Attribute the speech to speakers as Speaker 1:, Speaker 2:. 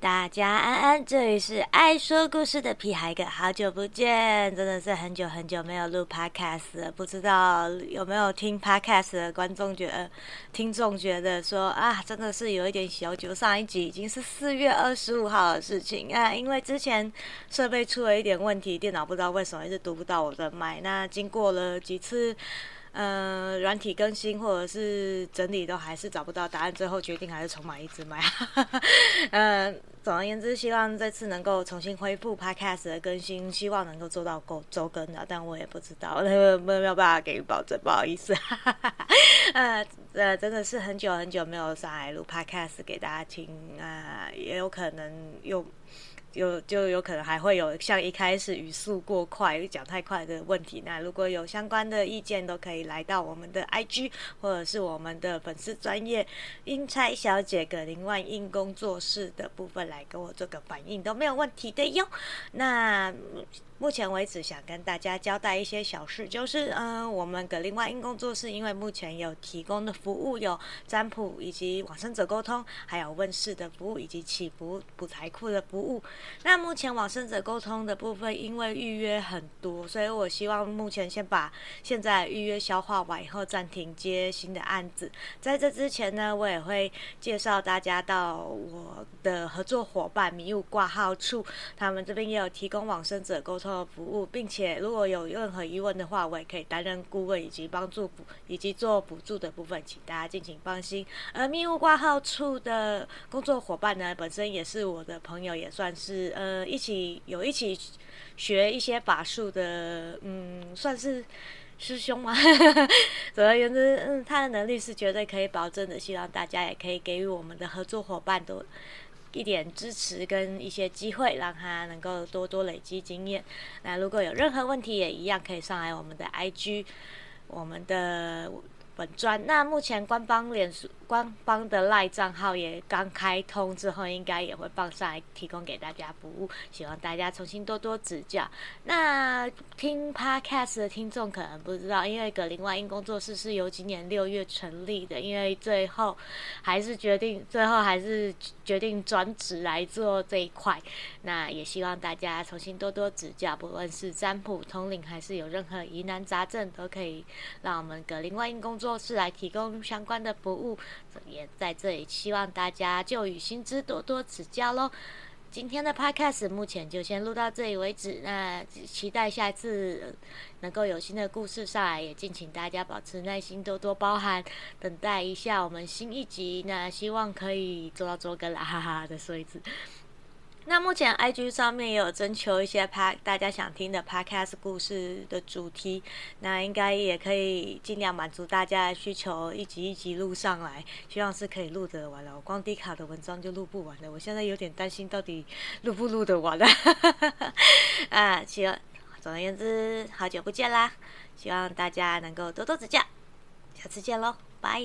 Speaker 1: 大家安安，这里是爱说故事的屁孩哥，好久不见，真的是很久很久没有录 podcast 了。不知道有没有听 podcast 的观众觉得，听众觉得说啊，真的是有一点小久。上一集已经是四月二十五号的事情啊，因为之前设备出了一点问题，电脑不知道为什么一直读不到我的麦。那经过了几次。嗯，软体更新或者是整理都还是找不到答案，最后决定还是重买一只买。嗯，总而言之，希望这次能够重新恢复 Podcast 的更新，希望能够做到够周更的，但我也不知道，没有没有办法给予保证，不好意思。呃呃，真的是很久很久没有上来录 Podcast 给大家听啊，也有可能又。有就有可能还会有像一开始语速过快、讲太快的问题。那如果有相关的意见，都可以来到我们的 IG 或者是我们的粉丝专业英差小姐葛林万英工作室的部分来来跟我做个反应，都没有问题的哟。那。目前为止，想跟大家交代一些小事，就是嗯，我们格林外音工作室因为目前有提供的服务有占卜以及往生者沟通，还有问世的服务以及祈福补财库的服务。那目前往生者沟通的部分，因为预约很多，所以我希望目前先把现在预约消化完以后，暂停接新的案子。在这之前呢，我也会介绍大家到我的合作伙伴迷雾挂号处，他们这边也有提供往生者沟通。服务，并且如果有任何疑问的话，我也可以担任顾问以及帮助补以及做补助的部分，请大家敬请放心。而密务挂号处的工作伙伴呢，本身也是我的朋友，也算是呃一起有一起学一些法术的，嗯，算是师兄吗？总而言之，嗯，他的能力是绝对可以保证的。希望大家也可以给予我们的合作伙伴都。一点支持跟一些机会，让他能够多多累积经验。那如果有任何问题，也一样可以上来我们的 IG，我们的。本专那目前官方脸书官方的赖账号也刚开通之后，应该也会放上来提供给大家服务，希望大家重新多多指教。那听 Podcast 的听众可能不知道，因为格林外音工作室是由今年六月成立的，因为最后还是决定最后还是决定转职来做这一块。那也希望大家重新多多指教，不论是占卜、通灵，还是有任何疑难杂症，都可以让我们格林外音工作。室来提供相关的服务，也在这里希望大家就与心知多多指教喽。今天的 podcast 目前就先录到这里为止，那期待下一次能够有新的故事上来，也敬请大家保持耐心，多多包涵，等待一下我们新一集。那希望可以做到周更啦，哈哈，再说一次。那目前 IG 上面也有征求一些 p 大家想听的 Podcast 故事的主题，那应该也可以尽量满足大家的需求，一集一集录上来，希望是可以录得完了。我光低卡的文章就录不完了，我现在有点担心到底录不录得完了。啊，希望总而言之，好久不见啦，希望大家能够多多指教，下次见喽，拜。